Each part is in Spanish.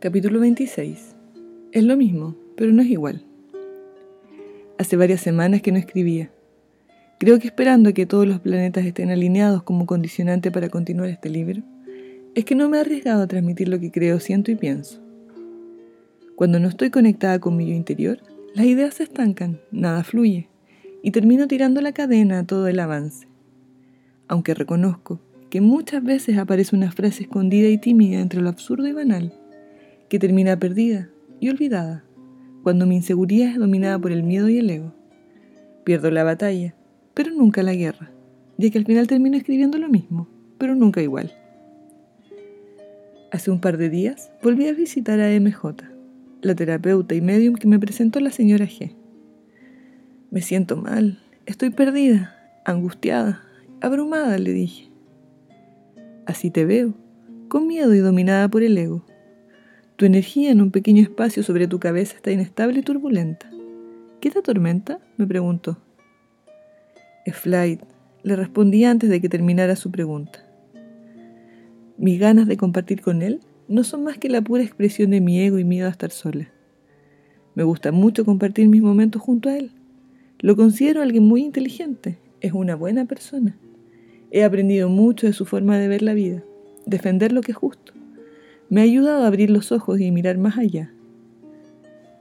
Capítulo 26. Es lo mismo, pero no es igual. Hace varias semanas que no escribía. Creo que esperando que todos los planetas estén alineados como condicionante para continuar este libro, es que no me he arriesgado a transmitir lo que creo, siento y pienso. Cuando no estoy conectada con mi yo interior, las ideas se estancan, nada fluye, y termino tirando la cadena a todo el avance. Aunque reconozco que muchas veces aparece una frase escondida y tímida entre lo absurdo y banal, que termina perdida y olvidada cuando mi inseguridad es dominada por el miedo y el ego. Pierdo la batalla, pero nunca la guerra, ya que al final termino escribiendo lo mismo, pero nunca igual. Hace un par de días volví a visitar a MJ, la terapeuta y medium que me presentó la señora G. Me siento mal, estoy perdida, angustiada, abrumada, le dije. Así te veo, con miedo y dominada por el ego. Tu energía en un pequeño espacio sobre tu cabeza está inestable y turbulenta. ¿Qué te atormenta? me preguntó. Flight, le respondí antes de que terminara su pregunta. Mis ganas de compartir con él no son más que la pura expresión de mi ego y miedo a estar sola. Me gusta mucho compartir mis momentos junto a él. Lo considero alguien muy inteligente, es una buena persona. He aprendido mucho de su forma de ver la vida, defender lo que es justo me ha ayudado a abrir los ojos y mirar más allá.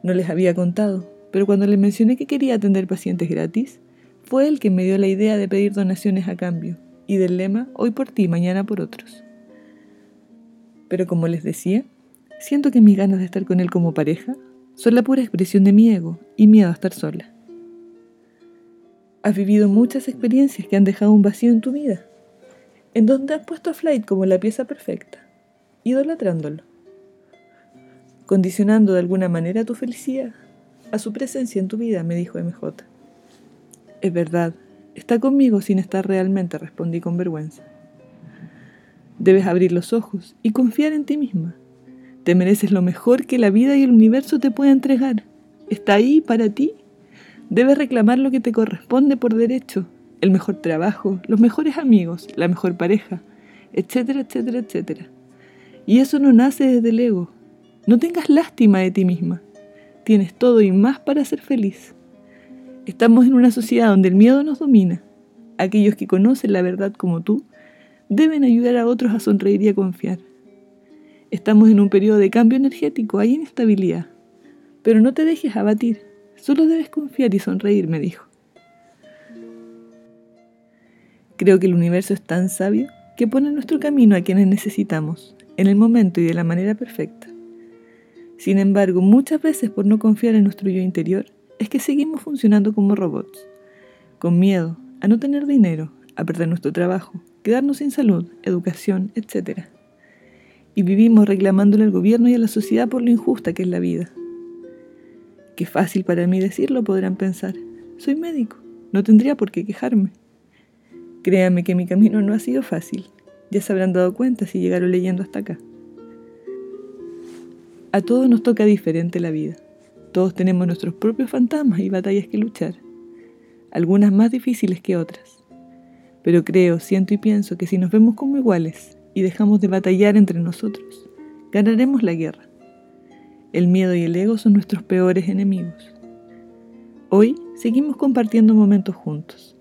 No les había contado, pero cuando les mencioné que quería atender pacientes gratis, fue él quien me dio la idea de pedir donaciones a cambio y del lema hoy por ti, mañana por otros. Pero como les decía, siento que mis ganas de estar con él como pareja son la pura expresión de mi ego y miedo a estar sola. Has vivido muchas experiencias que han dejado un vacío en tu vida, en donde has puesto a Flight como la pieza perfecta idolatrándolo, condicionando de alguna manera tu felicidad a su presencia en tu vida, me dijo MJ. Es verdad, está conmigo sin estar realmente, respondí con vergüenza. Debes abrir los ojos y confiar en ti misma. Te mereces lo mejor que la vida y el universo te pueda entregar. Está ahí para ti. Debes reclamar lo que te corresponde por derecho, el mejor trabajo, los mejores amigos, la mejor pareja, etcétera, etcétera, etcétera. Y eso no nace desde el ego. No tengas lástima de ti misma. Tienes todo y más para ser feliz. Estamos en una sociedad donde el miedo nos domina. Aquellos que conocen la verdad como tú deben ayudar a otros a sonreír y a confiar. Estamos en un periodo de cambio energético, hay inestabilidad. Pero no te dejes abatir, solo debes confiar y sonreír, me dijo. Creo que el universo es tan sabio que pone nuestro camino a quienes necesitamos en el momento y de la manera perfecta. Sin embargo, muchas veces por no confiar en nuestro yo interior, es que seguimos funcionando como robots, con miedo a no tener dinero, a perder nuestro trabajo, quedarnos sin salud, educación, etc. Y vivimos reclamándole al gobierno y a la sociedad por lo injusta que es la vida. Qué fácil para mí decirlo, podrán pensar. Soy médico, no tendría por qué quejarme. Créame que mi camino no ha sido fácil. Ya se habrán dado cuenta si llegaron leyendo hasta acá. A todos nos toca diferente la vida. Todos tenemos nuestros propios fantasmas y batallas que luchar, algunas más difíciles que otras. Pero creo, siento y pienso que si nos vemos como iguales y dejamos de batallar entre nosotros, ganaremos la guerra. El miedo y el ego son nuestros peores enemigos. Hoy seguimos compartiendo momentos juntos.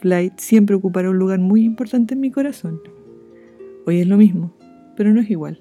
Flight siempre ocupará un lugar muy importante en mi corazón. Hoy es lo mismo, pero no es igual.